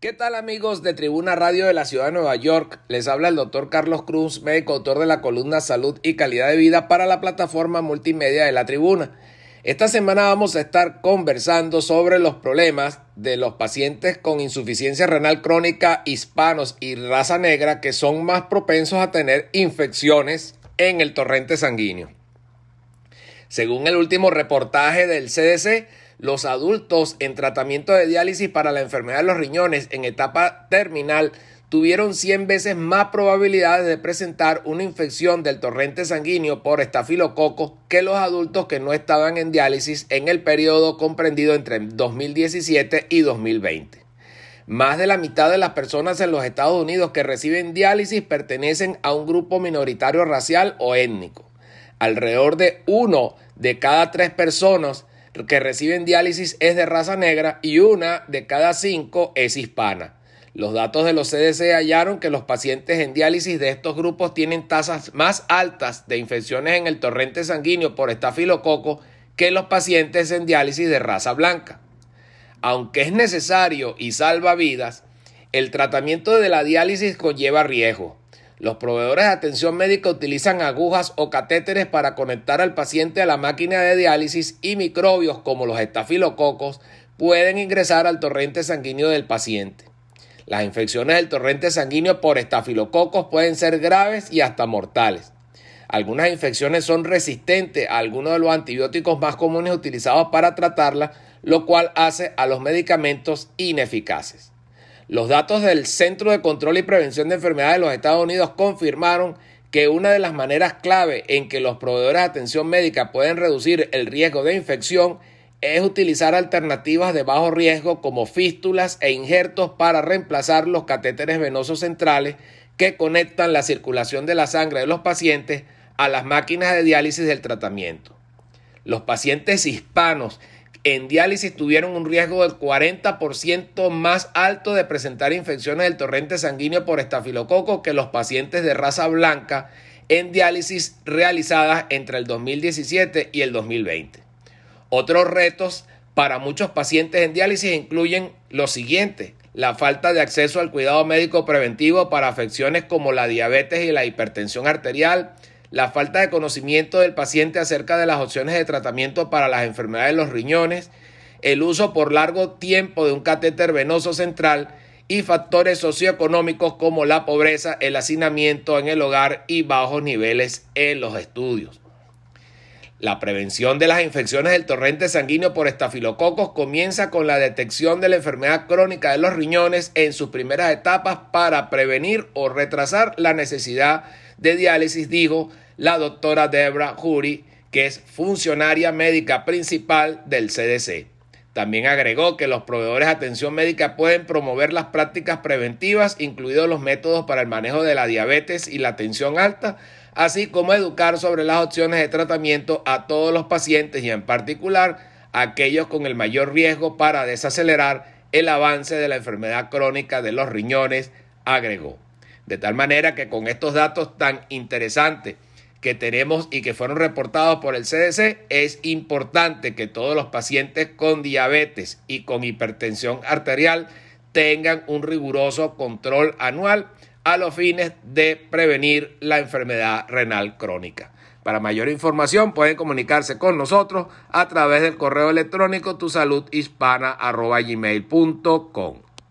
¿Qué tal amigos de Tribuna Radio de la Ciudad de Nueva York? Les habla el doctor Carlos Cruz, médico autor de la columna Salud y Calidad de Vida para la plataforma multimedia de la Tribuna. Esta semana vamos a estar conversando sobre los problemas de los pacientes con insuficiencia renal crónica hispanos y raza negra que son más propensos a tener infecciones en el torrente sanguíneo. Según el último reportaje del CDC, los adultos en tratamiento de diálisis para la enfermedad de los riñones en etapa terminal tuvieron 100 veces más probabilidades de presentar una infección del torrente sanguíneo por estafilococo que los adultos que no estaban en diálisis en el periodo comprendido entre 2017 y 2020. Más de la mitad de las personas en los Estados Unidos que reciben diálisis pertenecen a un grupo minoritario racial o étnico. Alrededor de uno de cada tres personas que reciben diálisis es de raza negra y una de cada cinco es hispana. Los datos de los CDC hallaron que los pacientes en diálisis de estos grupos tienen tasas más altas de infecciones en el torrente sanguíneo por estafilococo que los pacientes en diálisis de raza blanca. Aunque es necesario y salva vidas, el tratamiento de la diálisis conlleva riesgo. Los proveedores de atención médica utilizan agujas o catéteres para conectar al paciente a la máquina de diálisis y microbios como los estafilococos pueden ingresar al torrente sanguíneo del paciente. Las infecciones del torrente sanguíneo por estafilococos pueden ser graves y hasta mortales. Algunas infecciones son resistentes a algunos de los antibióticos más comunes utilizados para tratarlas, lo cual hace a los medicamentos ineficaces. Los datos del Centro de Control y Prevención de Enfermedades de los Estados Unidos confirmaron que una de las maneras clave en que los proveedores de atención médica pueden reducir el riesgo de infección es utilizar alternativas de bajo riesgo como fístulas e injertos para reemplazar los catéteres venosos centrales que conectan la circulación de la sangre de los pacientes a las máquinas de diálisis del tratamiento. Los pacientes hispanos en diálisis tuvieron un riesgo del 40% más alto de presentar infecciones del torrente sanguíneo por estafilococo que los pacientes de raza blanca en diálisis realizadas entre el 2017 y el 2020. Otros retos para muchos pacientes en diálisis incluyen lo siguiente, la falta de acceso al cuidado médico preventivo para afecciones como la diabetes y la hipertensión arterial, la falta de conocimiento del paciente acerca de las opciones de tratamiento para las enfermedades de los riñones, el uso por largo tiempo de un catéter venoso central y factores socioeconómicos como la pobreza, el hacinamiento en el hogar y bajos niveles en los estudios. La prevención de las infecciones del torrente sanguíneo por estafilococos comienza con la detección de la enfermedad crónica de los riñones en sus primeras etapas para prevenir o retrasar la necesidad de diálisis, dijo la doctora Debra Jury, que es funcionaria médica principal del CDC. También agregó que los proveedores de atención médica pueden promover las prácticas preventivas, incluidos los métodos para el manejo de la diabetes y la tensión alta, así como educar sobre las opciones de tratamiento a todos los pacientes y en particular a aquellos con el mayor riesgo para desacelerar el avance de la enfermedad crónica de los riñones, agregó. De tal manera que con estos datos tan interesantes que tenemos y que fueron reportados por el CDC, es importante que todos los pacientes con diabetes y con hipertensión arterial tengan un riguroso control anual a los fines de prevenir la enfermedad renal crónica. Para mayor información pueden comunicarse con nosotros a través del correo electrónico tusaludhispana.gmail.com